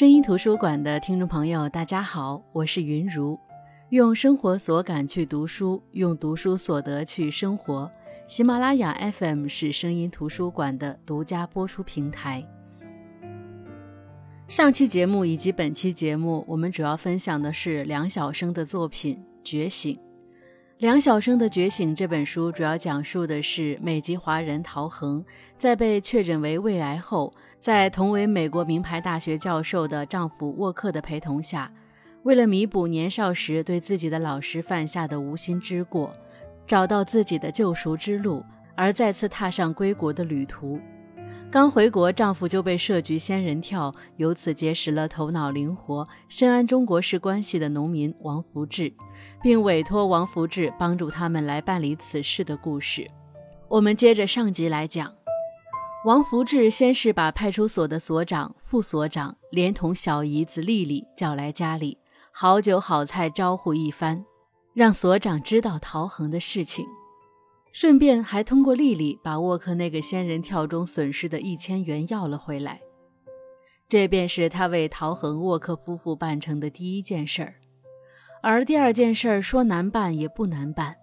声音图书馆的听众朋友，大家好，我是云如，用生活所感去读书，用读书所得去生活。喜马拉雅 FM 是声音图书馆的独家播出平台。上期节目以及本期节目，我们主要分享的是梁晓声的作品《觉醒》。梁晓声的《觉醒》这本书主要讲述的是美籍华人陶恒在被确诊为胃癌后，在同为美国名牌大学教授的丈夫沃克的陪同下，为了弥补年少时对自己的老师犯下的无心之过，找到自己的救赎之路，而再次踏上归国的旅途。刚回国，丈夫就被设局仙人跳，由此结识了头脑灵活、深谙中国式关系的农民王福志，并委托王福志帮助他们来办理此事的故事。我们接着上集来讲，王福志先是把派出所的所长、副所长连同小姨子丽丽叫来家里，好酒好菜招呼一番，让所长知道陶恒的事情。顺便还通过丽丽把沃克那个仙人跳中损失的一千元要了回来，这便是他为陶恒沃克夫妇办成的第一件事儿。而第二件事儿说难办也不难办，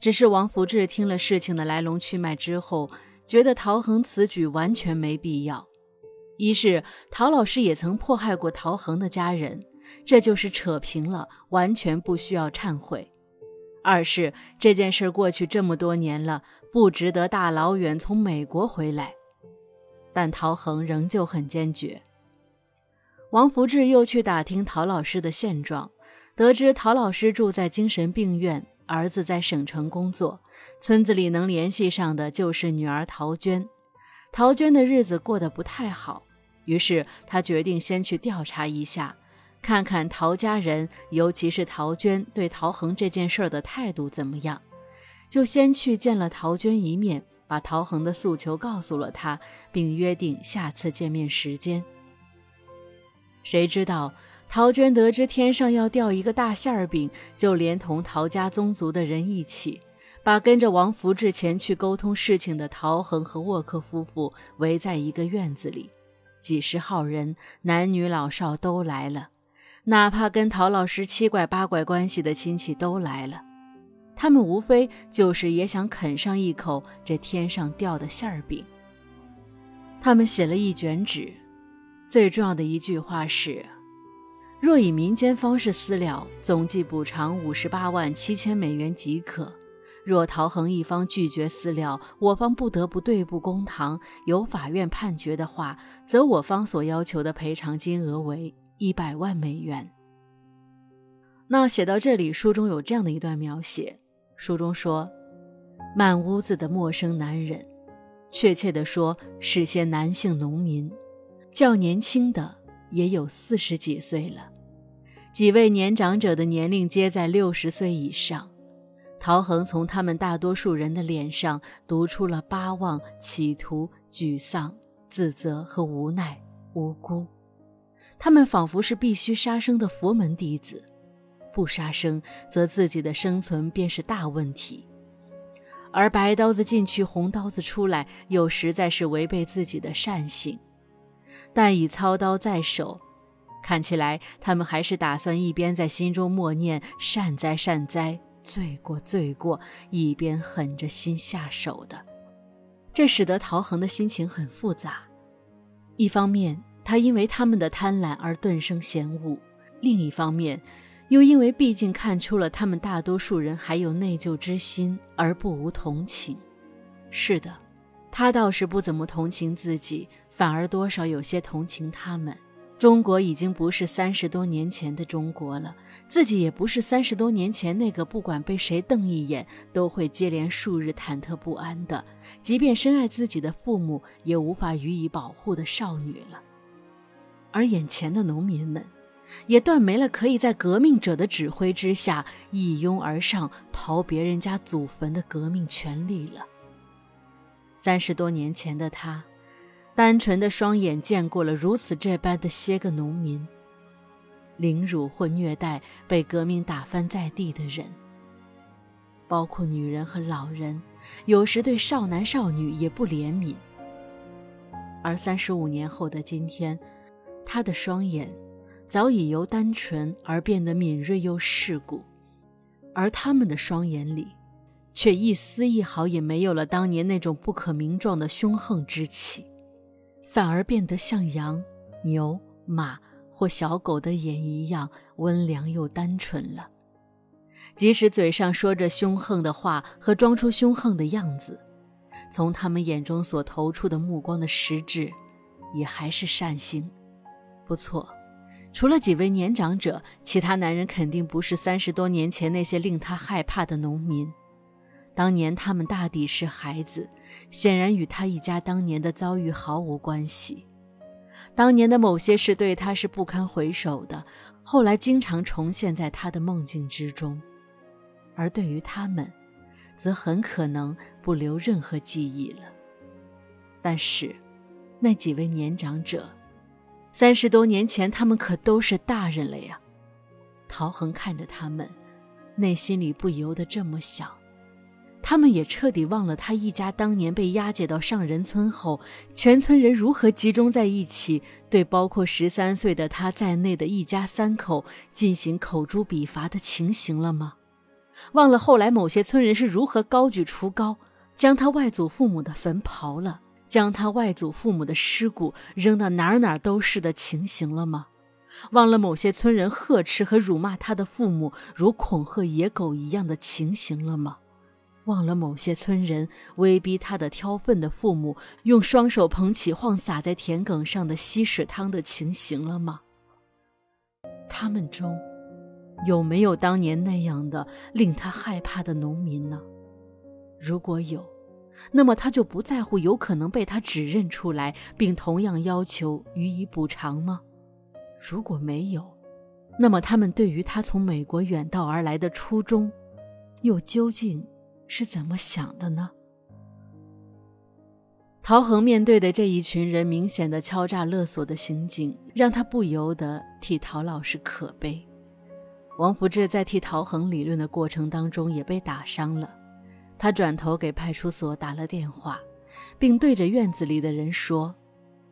只是王福志听了事情的来龙去脉之后，觉得陶恒此举完全没必要。一是陶老师也曾迫害过陶恒的家人，这就是扯平了，完全不需要忏悔。二是这件事过去这么多年了，不值得大老远从美国回来。但陶恒仍旧很坚决。王福志又去打听陶老师的现状，得知陶老师住在精神病院，儿子在省城工作，村子里能联系上的就是女儿陶娟。陶娟的日子过得不太好，于是他决定先去调查一下。看看陶家人，尤其是陶娟对陶恒这件事的态度怎么样，就先去见了陶娟一面，把陶恒的诉求告诉了他，并约定下次见面时间。谁知道陶娟得知天上要掉一个大馅儿饼，就连同陶家宗族的人一起，把跟着王福志前去沟通事情的陶恒和沃克夫妇围在一个院子里，几十号人，男女老少都来了。哪怕跟陶老师七拐八拐关系的亲戚都来了，他们无非就是也想啃上一口这天上掉的馅儿饼。他们写了一卷纸，最重要的一句话是：若以民间方式私了，总计补偿五十八万七千美元即可；若陶恒一方拒绝私了，我方不得不对簿公堂，由法院判决的话，则我方所要求的赔偿金额为。一百万美元。那写到这里，书中有这样的一段描写：书中说，满屋子的陌生男人，确切地说是些男性农民，较年轻的也有四十几岁了，几位年长者的年龄皆在六十岁以上。陶恒从他们大多数人的脸上读出了巴望、企图、沮丧、自责和无奈、无辜。他们仿佛是必须杀生的佛门弟子，不杀生，则自己的生存便是大问题；而白刀子进去，红刀子出来，又实在是违背自己的善性。但以操刀在手，看起来他们还是打算一边在心中默念“善哉善哉，罪过罪过”，一边狠着心下手的。这使得陶恒的心情很复杂，一方面。他因为他们的贪婪而顿生嫌恶，另一方面，又因为毕竟看出了他们大多数人还有内疚之心而不无同情。是的，他倒是不怎么同情自己，反而多少有些同情他们。中国已经不是三十多年前的中国了，自己也不是三十多年前那个不管被谁瞪一眼都会接连数日忐忑不安的，即便深爱自己的父母也无法予以保护的少女了。而眼前的农民们，也断没了可以在革命者的指挥之下一拥而上刨别人家祖坟的革命权利了。三十多年前的他，单纯的双眼见过了如此这般的些个农民，凌辱或虐待被革命打翻在地的人，包括女人和老人，有时对少男少女也不怜悯。而三十五年后的今天。他的双眼早已由单纯而变得敏锐又世故，而他们的双眼里，却一丝一毫也没有了当年那种不可名状的凶横之气，反而变得像羊、牛、马或小狗的眼一样温良又单纯了。即使嘴上说着凶横的话和装出凶横的样子，从他们眼中所投出的目光的实质，也还是善心。不错，除了几位年长者，其他男人肯定不是三十多年前那些令他害怕的农民。当年他们大抵是孩子，显然与他一家当年的遭遇毫无关系。当年的某些事对他是不堪回首的，后来经常重现在他的梦境之中。而对于他们，则很可能不留任何记忆了。但是，那几位年长者，三十多年前他们可都是大人了呀。陶恒看着他们，内心里不由得这么想。他们也彻底忘了他一家当年被押解到上人村后，全村人如何集中在一起，对包括十三岁的他在内的一家三口进行口诛笔伐的情形了吗？忘了后来某些村人是如何高举锄高，将他外祖父母的坟刨了，将他外祖父母的尸骨扔到哪儿哪儿都是的情形了吗？忘了某些村人呵斥和辱骂他的父母如恐吓野狗一样的情形了吗？忘了某些村人威逼他的挑粪的父母用双手捧起晃洒在田埂上的稀屎汤的情形了吗？他们中有没有当年那样的令他害怕的农民呢？如果有，那么他就不在乎有可能被他指认出来，并同样要求予以补偿吗？如果没有，那么他们对于他从美国远道而来的初衷，又究竟？是怎么想的呢？陶恒面对的这一群人明显的敲诈勒索的行径，让他不由得替陶老师可悲。王福志在替陶恒理论的过程当中也被打伤了，他转头给派出所打了电话，并对着院子里的人说：“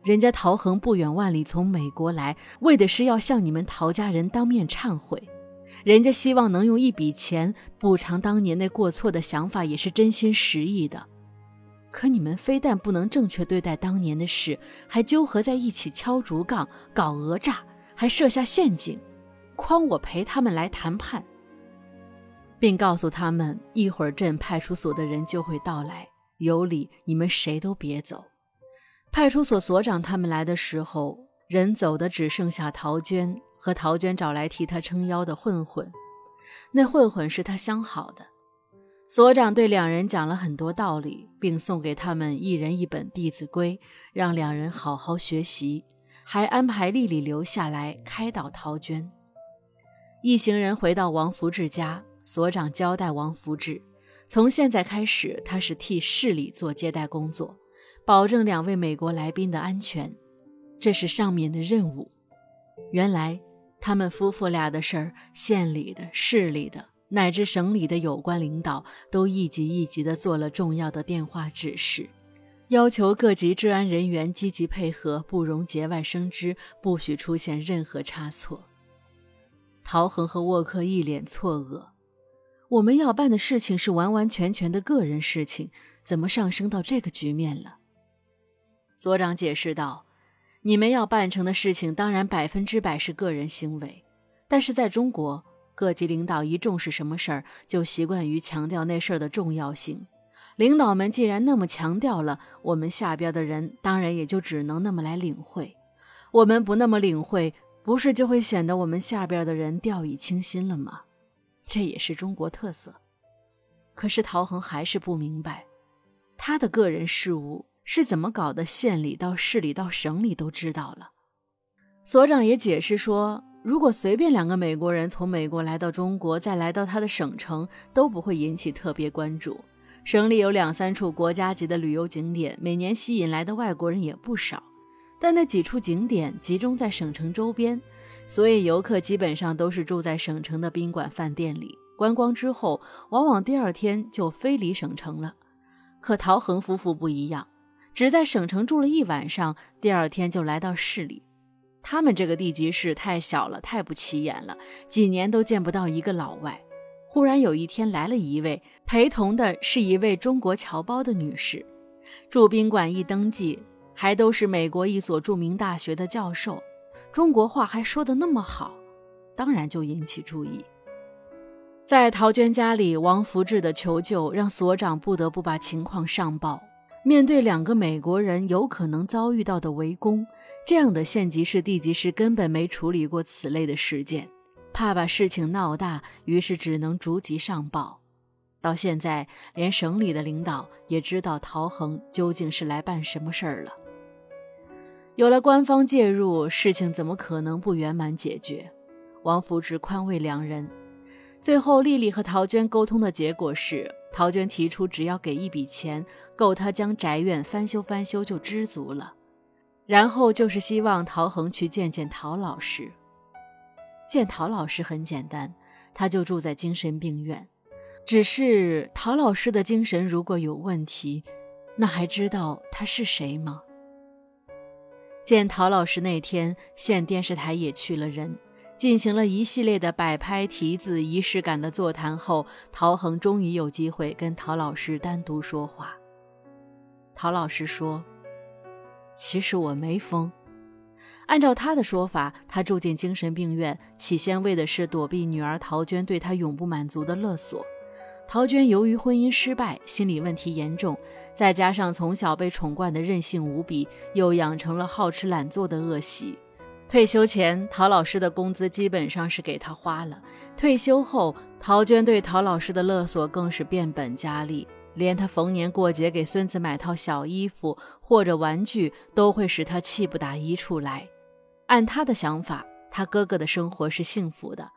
人家陶恒不远万里从美国来，为的是要向你们陶家人当面忏悔。”人家希望能用一笔钱补偿当年那过错的想法，也是真心实意的。可你们非但不能正确对待当年的事，还纠合在一起敲竹杠、搞讹诈，还设下陷阱，诓我陪他们来谈判，并告诉他们一会儿镇派出所的人就会到来，有理你们谁都别走。派出所所长他们来的时候，人走的只剩下陶娟。和陶娟找来替他撑腰的混混，那混混是他相好的。所长对两人讲了很多道理，并送给他们一人一本《弟子规》，让两人好好学习，还安排丽丽留下来开导陶娟。一行人回到王福志家，所长交代王福志，从现在开始，他是替市里做接待工作，保证两位美国来宾的安全，这是上面的任务。原来。他们夫妇俩的事儿，县里的、市里的，乃至省里的有关领导都一级一级的做了重要的电话指示，要求各级治安人员积极配合，不容节外生枝，不许出现任何差错。陶恒和沃克一脸错愕：“我们要办的事情是完完全全的个人事情，怎么上升到这个局面了？”所长解释道。你们要办成的事情，当然百分之百是个人行为，但是在中国，各级领导一重视什么事儿，就习惯于强调那事儿的重要性。领导们既然那么强调了，我们下边的人当然也就只能那么来领会。我们不那么领会，不是就会显得我们下边的人掉以轻心了吗？这也是中国特色。可是陶恒还是不明白，他的个人事务。是怎么搞的？县里到市里到省里都知道了。所长也解释说，如果随便两个美国人从美国来到中国，再来到他的省城，都不会引起特别关注。省里有两三处国家级的旅游景点，每年吸引来的外国人也不少。但那几处景点集中在省城周边，所以游客基本上都是住在省城的宾馆、饭店里。观光之后，往往第二天就飞离省城了。可陶恒夫妇不一样。只在省城住了一晚上，第二天就来到市里。他们这个地级市太小了，太不起眼了，几年都见不到一个老外。忽然有一天来了一位，陪同的是一位中国侨胞的女士。住宾馆一登记，还都是美国一所著名大学的教授，中国话还说得那么好，当然就引起注意。在陶娟家里，王福志的求救让所长不得不把情况上报。面对两个美国人有可能遭遇到的围攻，这样的县级市、地级市根本没处理过此类的事件，怕把事情闹大，于是只能逐级上报。到现在，连省里的领导也知道陶恒究竟是来办什么事儿了。有了官方介入，事情怎么可能不圆满解决？王福之宽慰两人。最后，丽丽和陶娟沟通的结果是，陶娟提出只要给一笔钱，够他将宅院翻修翻修就知足了。然后就是希望陶恒去见见陶老师。见陶老师很简单，他就住在精神病院。只是陶老师的精神如果有问题，那还知道他是谁吗？见陶老师那天，县电视台也去了人。进行了一系列的摆拍、题字、仪式感的座谈后，陶恒终于有机会跟陶老师单独说话。陶老师说：“其实我没疯。按照他的说法，他住进精神病院，起先为的是躲避女儿陶娟对他永不满足的勒索。陶娟由于婚姻失败，心理问题严重，再加上从小被宠惯的任性无比，又养成了好吃懒做的恶习。”退休前，陶老师的工资基本上是给他花了。退休后，陶娟对陶老师的勒索更是变本加厉，连他逢年过节给孙子买套小衣服或者玩具，都会使他气不打一处来。按他的想法，他哥哥的生活是幸福的，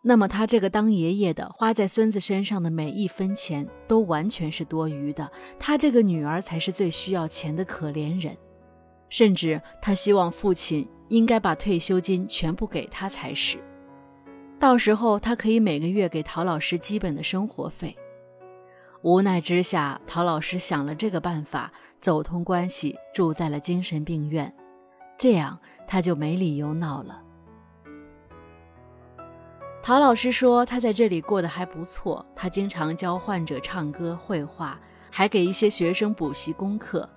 那么他这个当爷爷的花在孙子身上的每一分钱都完全是多余的。他这个女儿才是最需要钱的可怜人，甚至他希望父亲。应该把退休金全部给他才是，到时候他可以每个月给陶老师基本的生活费。无奈之下，陶老师想了这个办法，走通关系住在了精神病院，这样他就没理由闹了。陶老师说他在这里过得还不错，他经常教患者唱歌、绘画，还给一些学生补习功课。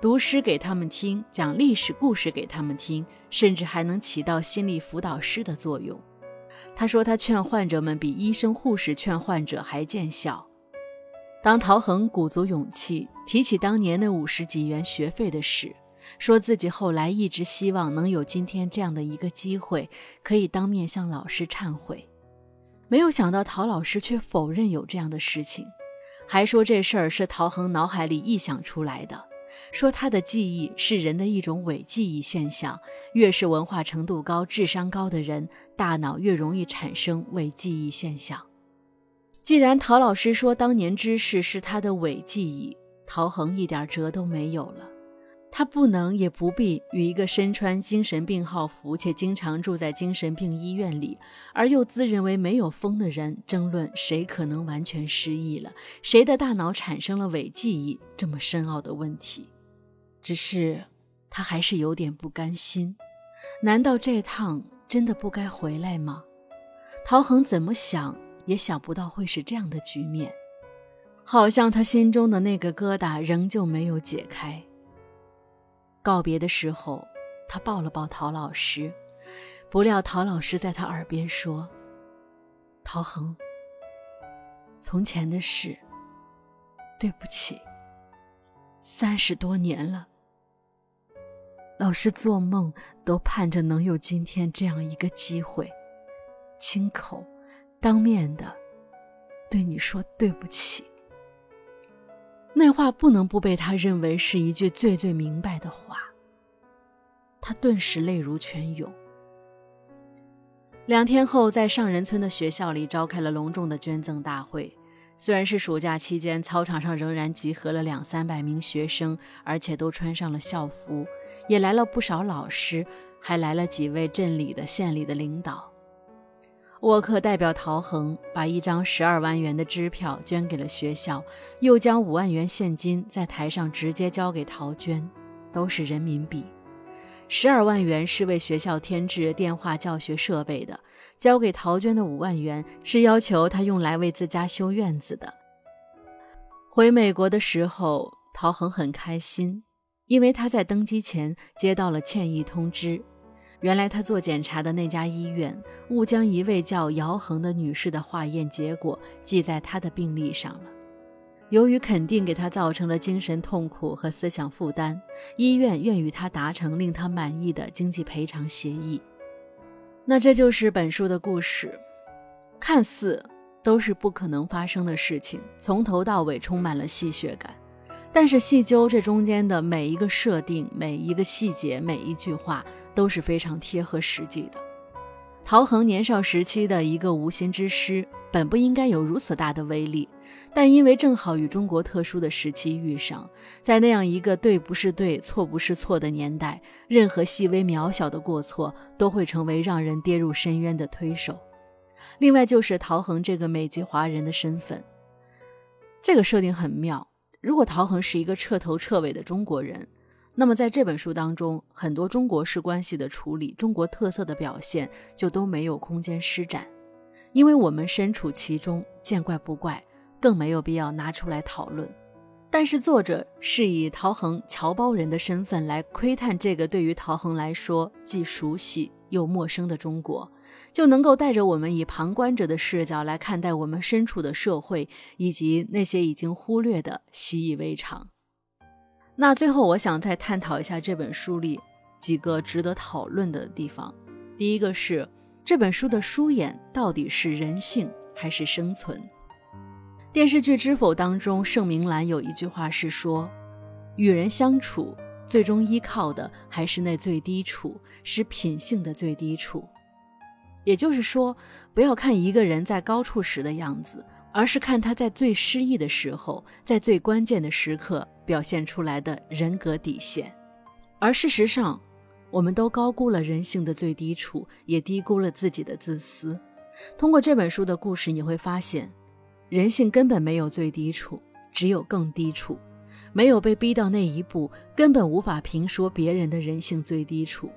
读诗给他们听，讲历史故事给他们听，甚至还能起到心理辅导师的作用。他说，他劝患者们比医生、护士劝患者还见效。当陶恒鼓足勇气提起当年那五十几元学费的事，说自己后来一直希望能有今天这样的一个机会，可以当面向老师忏悔，没有想到陶老师却否认有这样的事情，还说这事儿是陶恒脑海里臆想出来的。说他的记忆是人的一种伪记忆现象，越是文化程度高、智商高的人，大脑越容易产生伪记忆现象。既然陶老师说当年之事是他的伪记忆，陶恒一点辙都没有了。他不能也不必与一个身穿精神病号服且经常住在精神病医院里而又自认为没有疯的人争论谁可能完全失忆了，谁的大脑产生了伪记忆这么深奥的问题。只是他还是有点不甘心，难道这趟真的不该回来吗？陶恒怎么想也想不到会是这样的局面，好像他心中的那个疙瘩仍旧没有解开。告别的时候，他抱了抱陶老师，不料陶老师在他耳边说：“陶恒，从前的事，对不起。三十多年了，老师做梦都盼着能有今天这样一个机会，亲口、当面的对你说对不起。”那话不能不被他认为是一句最最明白的话。他顿时泪如泉涌。两天后，在上仁村的学校里召开了隆重的捐赠大会。虽然是暑假期间，操场上仍然集合了两三百名学生，而且都穿上了校服，也来了不少老师，还来了几位镇里的、县里的领导。沃克代表陶恒把一张十二万元的支票捐给了学校，又将五万元现金在台上直接交给陶娟，都是人民币。十二万元是为学校添置电话教学设备的，交给陶娟的五万元是要求她用来为自家修院子的。回美国的时候，陶恒很开心，因为他在登机前接到了歉意通知。原来他做检查的那家医院误将一位叫姚恒的女士的化验结果记在他的病历上了。由于肯定给他造成了精神痛苦和思想负担，医院愿与他达成令他满意的经济赔偿协议。那这就是本书的故事，看似都是不可能发生的事情，从头到尾充满了戏谑感。但是细究这中间的每一个设定、每一个细节、每一句话，都是非常贴合实际的。陶恒年少时期的一个无心之失，本不应该有如此大的威力，但因为正好与中国特殊的时期遇上，在那样一个对不是对、错不是错的年代，任何细微渺小的过错都会成为让人跌入深渊的推手。另外就是陶恒这个美籍华人的身份，这个设定很妙。如果陶恒是一个彻头彻尾的中国人，那么在这本书当中，很多中国式关系的处理、中国特色的表现就都没有空间施展，因为我们身处其中，见怪不怪，更没有必要拿出来讨论。但是作者是以陶恒侨胞人的身份来窥探这个对于陶恒来说既熟悉又陌生的中国。就能够带着我们以旁观者的视角来看待我们身处的社会，以及那些已经忽略的习以为常。那最后，我想再探讨一下这本书里几个值得讨论的地方。第一个是这本书的书眼到底是人性还是生存？电视剧《知否》当中，盛明兰有一句话是说：“与人相处，最终依靠的还是那最低处，是品性的最低处。”也就是说，不要看一个人在高处时的样子，而是看他在最失意的时候，在最关键的时刻表现出来的人格底线。而事实上，我们都高估了人性的最低处，也低估了自己的自私。通过这本书的故事，你会发现，人性根本没有最低处，只有更低处。没有被逼到那一步，根本无法评说别人的人性最低处。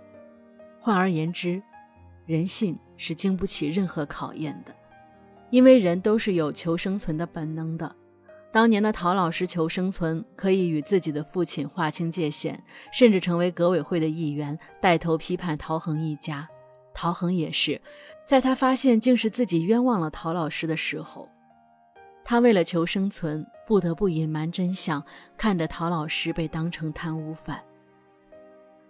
换而言之，人性。是经不起任何考验的，因为人都是有求生存的本能的。当年的陶老师求生存，可以与自己的父亲划清界限，甚至成为革委会的一员，带头批判陶恒一家。陶恒也是，在他发现竟是自己冤枉了陶老师的时候，他为了求生存，不得不隐瞒真相，看着陶老师被当成贪污犯。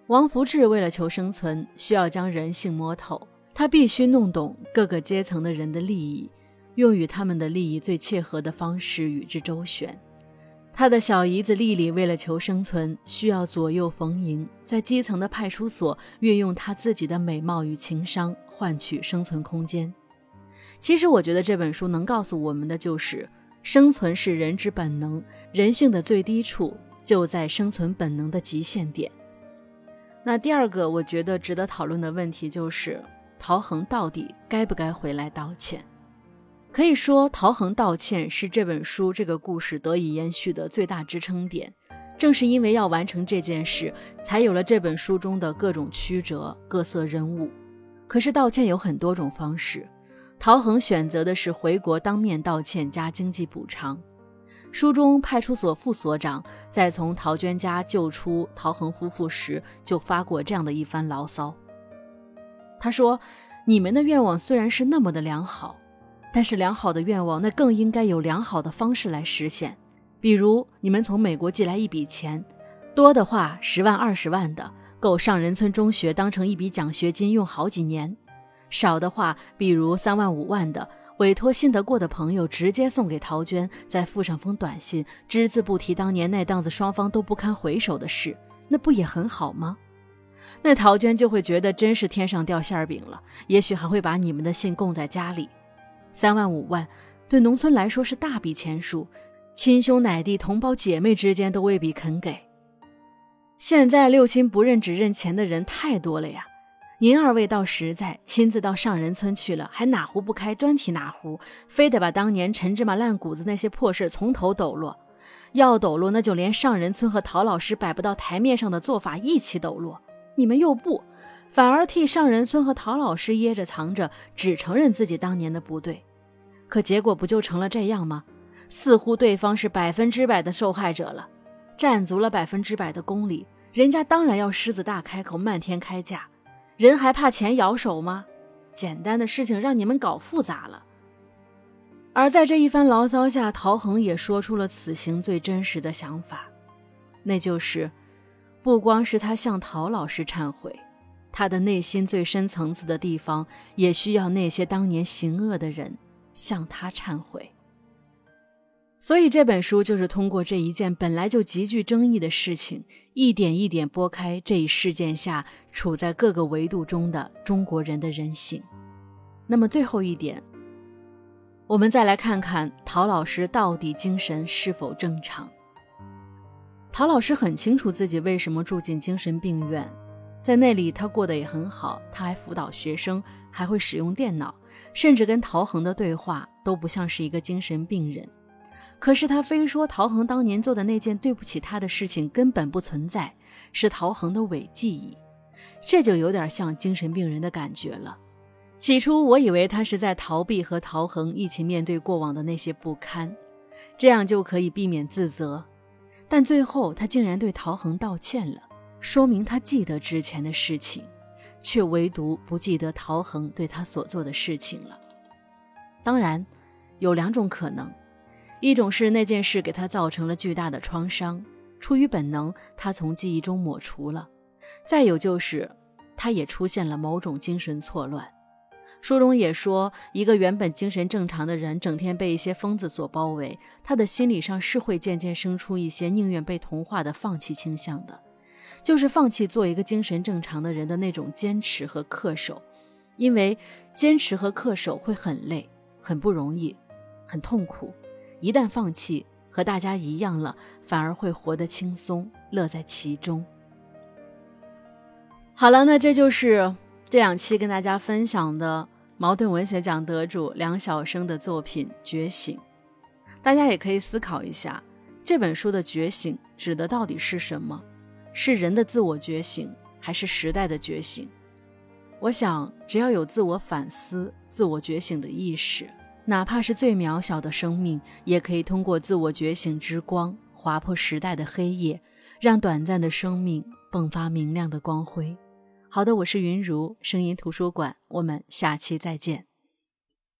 王福志为了求生存，需要将人性摸透。他必须弄懂各个阶层的人的利益，用与他们的利益最切合的方式与之周旋。他的小姨子丽丽为了求生存，需要左右逢迎，在基层的派出所运用她自己的美貌与情商换取生存空间。其实，我觉得这本书能告诉我们的就是，生存是人之本能，人性的最低处就在生存本能的极限点。那第二个，我觉得值得讨论的问题就是。陶恒到底该不该回来道歉？可以说，陶恒道歉是这本书这个故事得以延续的最大支撑点。正是因为要完成这件事，才有了这本书中的各种曲折、各色人物。可是道歉有很多种方式，陶恒选择的是回国当面道歉加经济补偿。书中派出所副所长在从陶娟家救出陶恒夫妇时，就发过这样的一番牢骚。他说：“你们的愿望虽然是那么的良好，但是良好的愿望那更应该有良好的方式来实现。比如你们从美国寄来一笔钱，多的话十万二十万的，够上仁村中学当成一笔奖学金用好几年；少的话，比如三万五万的，委托信得过的朋友直接送给陶娟，再附上封短信，只字不提当年那档子双方都不堪回首的事，那不也很好吗？”那陶娟就会觉得真是天上掉馅儿饼了，也许还会把你们的信供在家里。三万五万，对农村来说是大笔钱数，亲兄奶弟、同胞姐妹之间都未必肯给。现在六亲不认只认钱的人太多了呀！您二位倒实在，亲自到上人村去了，还哪壶不开专提哪壶，非得把当年陈芝麻烂谷子那些破事从头抖落。要抖落，那就连上人村和陶老师摆不到台面上的做法一起抖落。你们又不，反而替上人村和陶老师掖着藏着，只承认自己当年的不对。可结果不就成了这样吗？似乎对方是百分之百的受害者了，占足了百分之百的公理，人家当然要狮子大开口，漫天开价。人还怕钱咬手吗？简单的事情让你们搞复杂了。而在这一番牢骚下，陶恒也说出了此行最真实的想法，那就是，不光是他向陶老师忏悔，他的内心最深层次的地方，也需要那些当年行恶的人向他忏悔。所以这本书就是通过这一件本来就极具争议的事情，一点一点拨开这一事件下处在各个维度中的中国人的人性。那么最后一点，我们再来看看陶老师到底精神是否正常。陶老师很清楚自己为什么住进精神病院，在那里他过得也很好，他还辅导学生，还会使用电脑，甚至跟陶恒的对话都不像是一个精神病人。可是他非说陶恒当年做的那件对不起他的事情根本不存在，是陶恒的伪记忆，这就有点像精神病人的感觉了。起初我以为他是在逃避和陶恒一起面对过往的那些不堪，这样就可以避免自责。但最后他竟然对陶恒道歉了，说明他记得之前的事情，却唯独不记得陶恒对他所做的事情了。当然，有两种可能。一种是那件事给他造成了巨大的创伤，出于本能，他从记忆中抹除了；再有就是，他也出现了某种精神错乱。书中也说，一个原本精神正常的人，整天被一些疯子所包围，他的心理上是会渐渐生出一些宁愿被同化的放弃倾向的，就是放弃做一个精神正常的人的那种坚持和恪守，因为坚持和恪守会很累，很不容易，很痛苦。一旦放弃，和大家一样了，反而会活得轻松，乐在其中。好了，那这就是这两期跟大家分享的茅盾文学奖得主梁晓声的作品《觉醒》。大家也可以思考一下，这本书的觉醒指的到底是什么？是人的自我觉醒，还是时代的觉醒？我想，只要有自我反思、自我觉醒的意识。哪怕是最渺小的生命，也可以通过自我觉醒之光，划破时代的黑夜，让短暂的生命迸发明亮的光辉。好的，我是云如声音图书馆，我们下期再见。